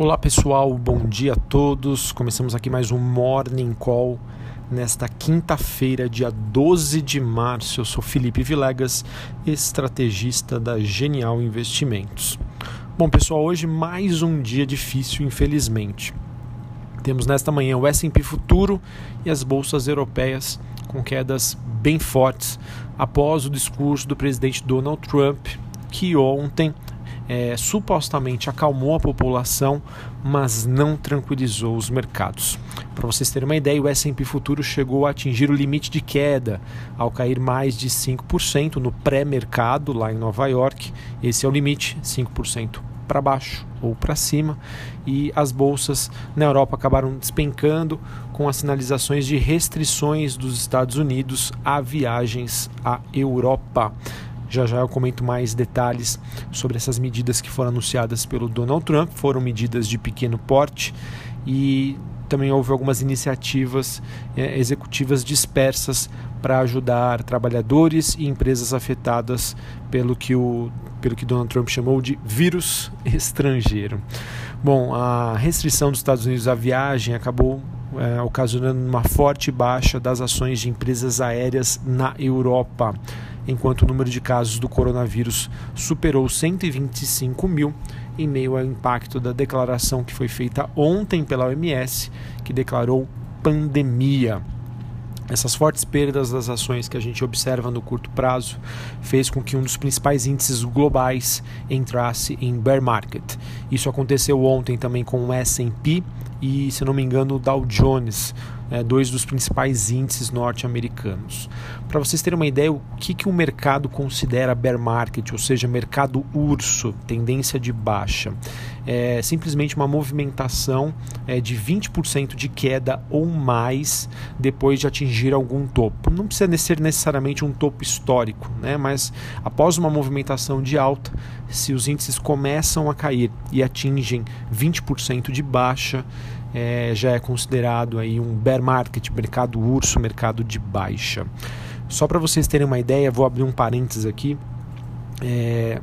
Olá pessoal, bom dia a todos. Começamos aqui mais um Morning Call nesta quinta-feira, dia 12 de março. Eu sou Felipe Vilegas, estrategista da Genial Investimentos. Bom pessoal, hoje mais um dia difícil, infelizmente. Temos nesta manhã o S&P Futuro e as bolsas europeias com quedas bem fortes após o discurso do presidente Donald Trump, que ontem é, supostamente acalmou a população, mas não tranquilizou os mercados. Para vocês terem uma ideia, o S&P Futuro chegou a atingir o limite de queda ao cair mais de 5% no pré-mercado lá em Nova York. Esse é o limite, 5% para baixo ou para cima, e as bolsas na Europa acabaram despencando com as sinalizações de restrições dos Estados Unidos a viagens à Europa. Já já eu comento mais detalhes sobre essas medidas que foram anunciadas pelo Donald Trump. Foram medidas de pequeno porte e também houve algumas iniciativas é, executivas dispersas para ajudar trabalhadores e empresas afetadas pelo que, o, pelo que Donald Trump chamou de vírus estrangeiro. Bom, a restrição dos Estados Unidos à viagem acabou é, ocasionando uma forte baixa das ações de empresas aéreas na Europa enquanto o número de casos do coronavírus superou 125 mil em meio ao impacto da declaração que foi feita ontem pela OMS, que declarou pandemia. Essas fortes perdas das ações que a gente observa no curto prazo fez com que um dos principais índices globais entrasse em bear market. Isso aconteceu ontem também com o S&P e, se não me engano, o Dow Jones, é, dois dos principais índices norte-americanos. Para vocês terem uma ideia, o que, que o mercado considera bear market, ou seja, mercado urso, tendência de baixa, é simplesmente uma movimentação é, de 20% de queda ou mais depois de atingir algum topo. Não precisa ser necessariamente um topo histórico, né? mas após uma movimentação de alta, se os índices começam a cair e atingem 20% de baixa, é, já é considerado aí um bear market, mercado urso, mercado de baixa. Só para vocês terem uma ideia, vou abrir um parênteses aqui. É,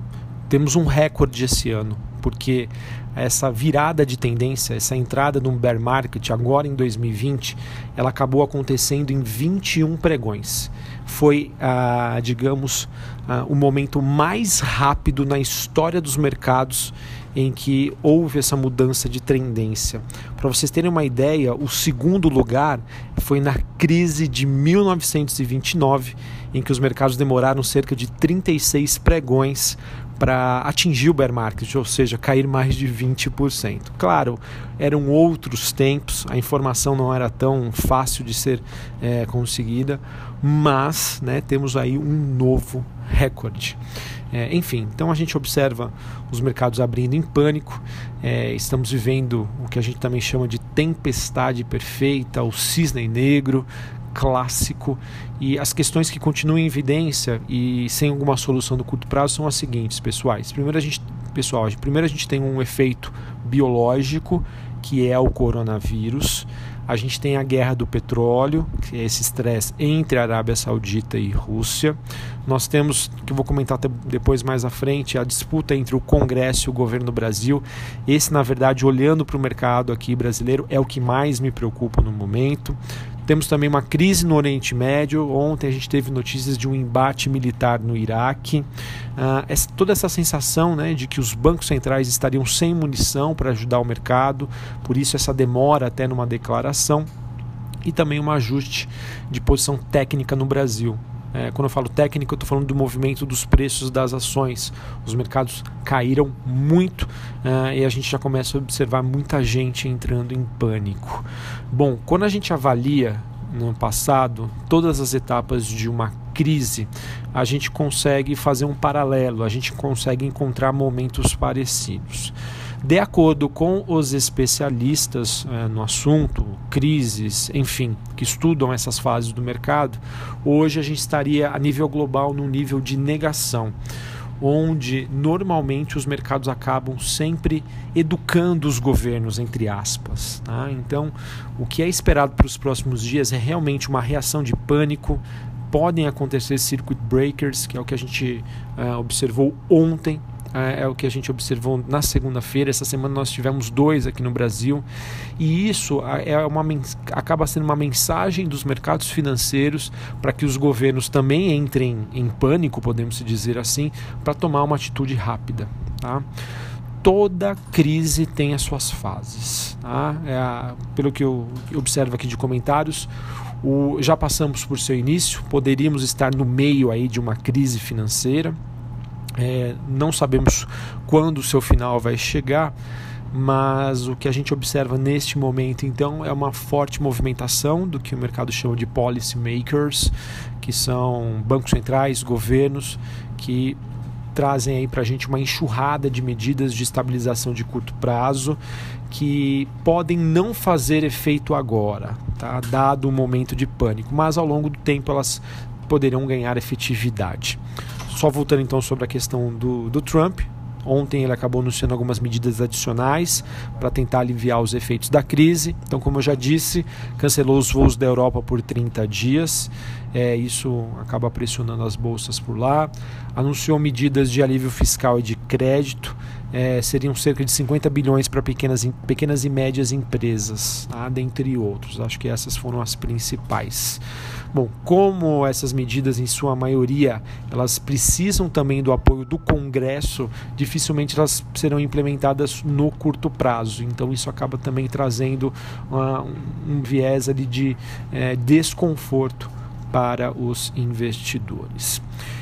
temos um recorde esse ano, porque essa virada de tendência, essa entrada no bear market agora em 2020, ela acabou acontecendo em 21 pregões. Foi, ah, digamos, ah, o momento mais rápido na história dos mercados em que houve essa mudança de tendência. Para vocês terem uma ideia, o segundo lugar foi na crise de 1929, em que os mercados demoraram cerca de 36 pregões para atingir o bear market, ou seja, cair mais de 20%. Claro, eram outros tempos, a informação não era tão fácil de ser é, conseguida, mas né, temos aí um novo recorde. É, enfim, então a gente observa os mercados abrindo em pânico, é, estamos vivendo o que a gente também chama de tempestade perfeita, o cisne negro, clássico e as questões que continuam em evidência e sem alguma solução no curto prazo são as seguintes, pessoais. Primeiro a gente, pessoal, primeiro a gente tem um efeito biológico que é o coronavírus. A gente tem a guerra do petróleo, que é esse estresse entre a Arábia Saudita e Rússia. Nós temos, que eu vou comentar depois mais à frente, a disputa entre o Congresso e o governo do Brasil. Esse, na verdade, olhando para o mercado aqui brasileiro, é o que mais me preocupa no momento. Temos também uma crise no Oriente Médio. Ontem a gente teve notícias de um embate militar no Iraque. Uh, essa, toda essa sensação né, de que os bancos centrais estariam sem munição para ajudar o mercado, por isso essa demora até numa declaração. E também um ajuste de posição técnica no Brasil. É, quando eu falo técnico, eu estou falando do movimento dos preços das ações. Os mercados caíram muito uh, e a gente já começa a observar muita gente entrando em pânico. Bom, quando a gente avalia no passado todas as etapas de uma crise, a gente consegue fazer um paralelo, a gente consegue encontrar momentos parecidos. De acordo com os especialistas é, no assunto, crises, enfim, que estudam essas fases do mercado, hoje a gente estaria a nível global num nível de negação onde normalmente os mercados acabam sempre educando os governos, entre aspas. Tá? Então, o que é esperado para os próximos dias é realmente uma reação de pânico. Podem acontecer circuit breakers, que é o que a gente uh, observou ontem é, é o que a gente observou na segunda-feira. Essa semana nós tivemos dois aqui no Brasil, e isso é uma, acaba sendo uma mensagem dos mercados financeiros para que os governos também entrem em pânico, podemos dizer assim, para tomar uma atitude rápida. Tá? toda crise tem as suas fases. Tá? É pelo que eu observo aqui de comentários, o, já passamos por seu início, poderíamos estar no meio aí de uma crise financeira. É, não sabemos quando o seu final vai chegar, mas o que a gente observa neste momento então é uma forte movimentação do que o mercado chama de policy makers, que são bancos centrais, governos que trazem aí para a gente uma enxurrada de medidas de estabilização de curto prazo que podem não fazer efeito agora, tá? dado o momento de pânico, mas ao longo do tempo elas poderão ganhar efetividade. Só voltando então sobre a questão do, do Trump, Ontem ele acabou anunciando algumas medidas adicionais para tentar aliviar os efeitos da crise. Então, como eu já disse, cancelou os voos da Europa por 30 dias. É, isso acaba pressionando as bolsas por lá. Anunciou medidas de alívio fiscal e de crédito. É, seriam cerca de 50 bilhões para pequenas, pequenas e médias empresas, tá? dentre outros. Acho que essas foram as principais. Bom, como essas medidas, em sua maioria, elas precisam também do apoio do Congresso, dificilmente elas serão implementadas no curto prazo. Então, isso acaba também trazendo uma, um viés ali de é, desconforto para os investidores.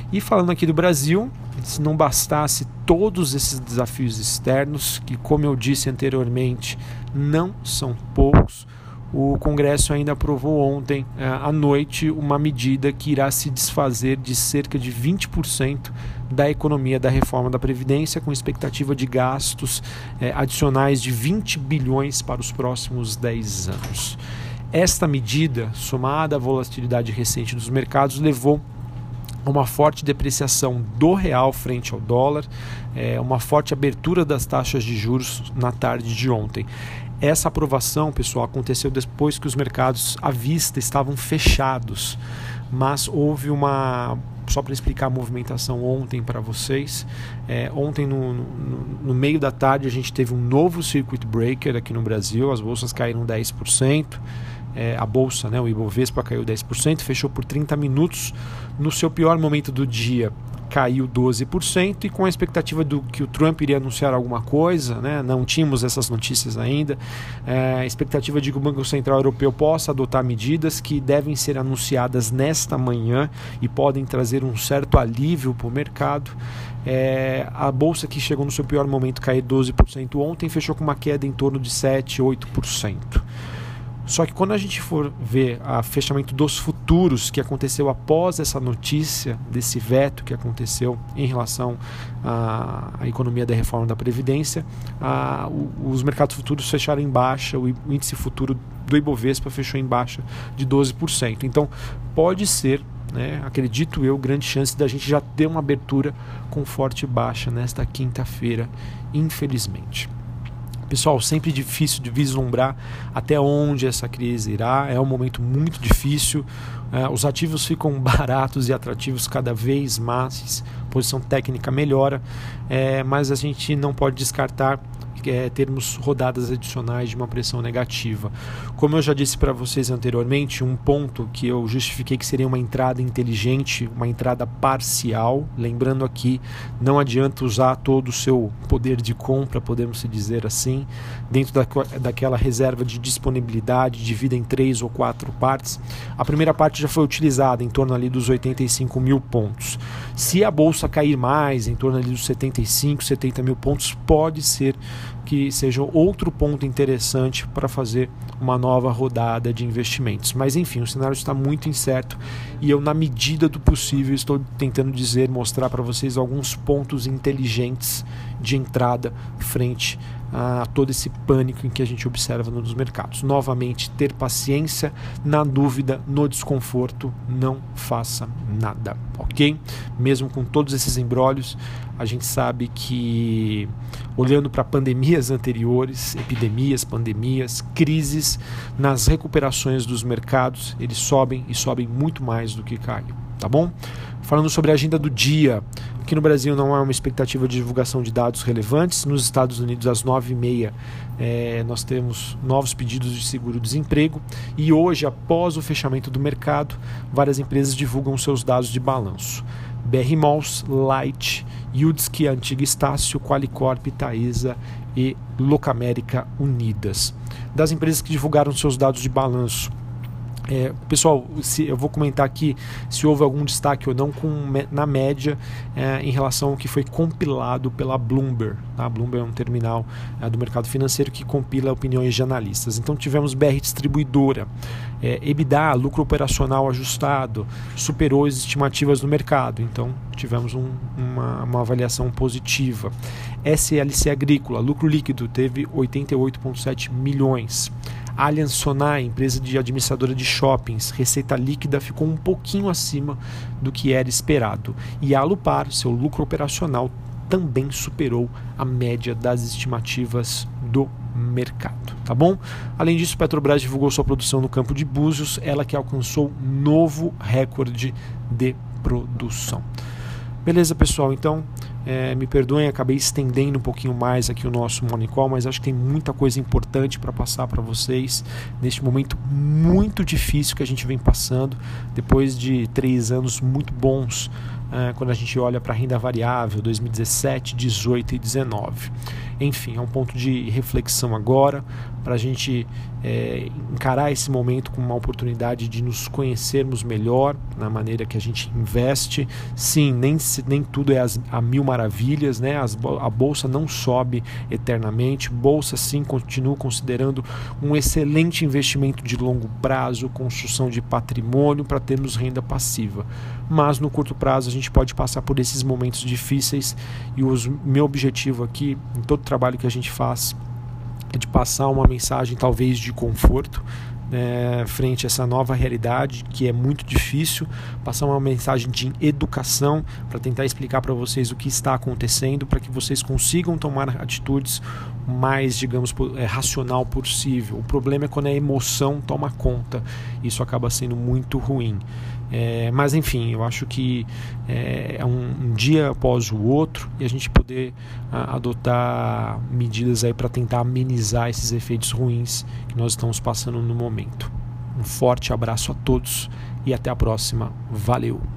E falando aqui do Brasil, se não bastasse todos esses desafios externos, que, como eu disse anteriormente, não são poucos, o Congresso ainda aprovou ontem eh, à noite uma medida que irá se desfazer de cerca de 20% da economia da reforma da Previdência, com expectativa de gastos eh, adicionais de 20 bilhões para os próximos 10 anos. Esta medida, somada à volatilidade recente dos mercados, levou uma forte depreciação do real frente ao dólar, é, uma forte abertura das taxas de juros na tarde de ontem. Essa aprovação, pessoal, aconteceu depois que os mercados à vista estavam fechados, mas houve uma só para explicar a movimentação ontem para vocês. É, ontem, no, no, no, meio da tarde, a gente teve um novo circuit breaker aqui no Brasil. As bolsas caíram 10%. É, a bolsa, né, o Ibovespa, caiu 10%, fechou por 30 minutos. No seu pior momento do dia, caiu 12% e com a expectativa do que o Trump iria anunciar alguma coisa, né? não tínhamos essas notícias ainda, é, a expectativa de que o Banco Central Europeu possa adotar medidas que devem ser anunciadas nesta manhã e podem trazer um certo alívio para o mercado. É, a bolsa que chegou no seu pior momento cair 12% ontem fechou com uma queda em torno de 7, 8%. Só que quando a gente for ver o fechamento dos futuros que aconteceu após essa notícia desse veto que aconteceu em relação à, à economia da reforma da Previdência, a, o, os mercados futuros fecharam em baixa, o índice futuro do Ibovespa fechou em baixa de 12%. Então pode ser né, acredito eu, grande chance da gente já ter uma abertura com forte baixa nesta quinta-feira, infelizmente. Pessoal, sempre difícil de vislumbrar até onde essa crise irá. É um momento muito difícil. É, os ativos ficam baratos e atrativos cada vez mais. Posição técnica melhora, é, mas a gente não pode descartar é, termos rodadas adicionais de uma pressão negativa. Como eu já disse para vocês anteriormente, um ponto que eu justifiquei que seria uma entrada inteligente, uma entrada parcial, lembrando aqui, não adianta usar todo o seu poder de compra, podemos dizer assim, dentro da, daquela reserva de disponibilidade, divida em três ou quatro partes. A primeira parte já foi utilizada em torno ali dos 85 mil pontos. Se a bolsa cair mais, em torno ali dos 75, 70 mil pontos, pode ser que seja outro ponto interessante para fazer uma nova rodada de investimentos. Mas enfim, o cenário está muito incerto e eu, na medida do possível, estou tentando dizer, mostrar para vocês alguns pontos inteligentes de entrada frente a todo esse pânico em que a gente observa nos mercados. Novamente, ter paciência, na dúvida, no desconforto, não faça nada, ok? Mesmo com todos esses embrólios, a gente sabe que, olhando para pandemias anteriores, epidemias, pandemias, crises, nas recuperações dos mercados, eles sobem e sobem muito mais do que caem. Tá bom? Falando sobre a agenda do dia, aqui no Brasil não há uma expectativa de divulgação de dados relevantes. Nos Estados Unidos, às 9h30, é, nós temos novos pedidos de seguro-desemprego. E hoje, após o fechamento do mercado, várias empresas divulgam seus dados de balanço. BR Malls, Light, Yudski, Antiga Estácio, Qualicorp, Taesa e Locamérica Unidas. Das empresas que divulgaram seus dados de balanço, é, pessoal, se, eu vou comentar aqui se houve algum destaque ou não com, na média é, em relação ao que foi compilado pela Bloomberg. Tá? A Bloomberg é um terminal é, do mercado financeiro que compila opiniões de analistas. Então tivemos BR Distribuidora, é, EBITDA, lucro operacional ajustado, superou as estimativas do mercado. Então tivemos um, uma, uma avaliação positiva. SLC Agrícola, lucro líquido, teve 88,7 milhões. Allianz Sonai, empresa de administradora de shoppings, receita líquida ficou um pouquinho acima do que era esperado. E a Alupar, seu lucro operacional, também superou a média das estimativas do mercado, tá bom? Além disso, Petrobras divulgou sua produção no campo de Búzios, ela que alcançou novo recorde de produção. Beleza, pessoal? Então, é, me perdoem, acabei estendendo um pouquinho mais aqui o nosso Morning Call, mas acho que tem muita coisa importante para passar para vocês neste momento muito difícil que a gente vem passando, depois de três anos muito bons, é, quando a gente olha para a renda variável 2017, 18 e 19. Enfim, é um ponto de reflexão agora para a gente é, encarar esse momento como uma oportunidade de nos conhecermos melhor na maneira que a gente investe. Sim, nem, nem tudo é as, a mil maravilhas, né? As, a bolsa não sobe eternamente. Bolsa, sim, continuo considerando um excelente investimento de longo prazo, construção de patrimônio para termos renda passiva. Mas no curto prazo a gente pode passar por esses momentos difíceis e o meu objetivo aqui, em todo trabalho que a gente faz, de passar uma mensagem talvez de conforto né, frente a essa nova realidade que é muito difícil, passar uma mensagem de educação para tentar explicar para vocês o que está acontecendo, para que vocês consigam tomar atitudes mais, digamos, é, racional possível. O problema é quando a emoção toma conta, isso acaba sendo muito ruim. É, mas enfim, eu acho que é, é um, um, dia após o outro e a gente poder a, adotar medidas aí para tentar amenizar esses efeitos ruins que nós estamos passando no momento. Um forte abraço a todos e até a próxima. Valeu!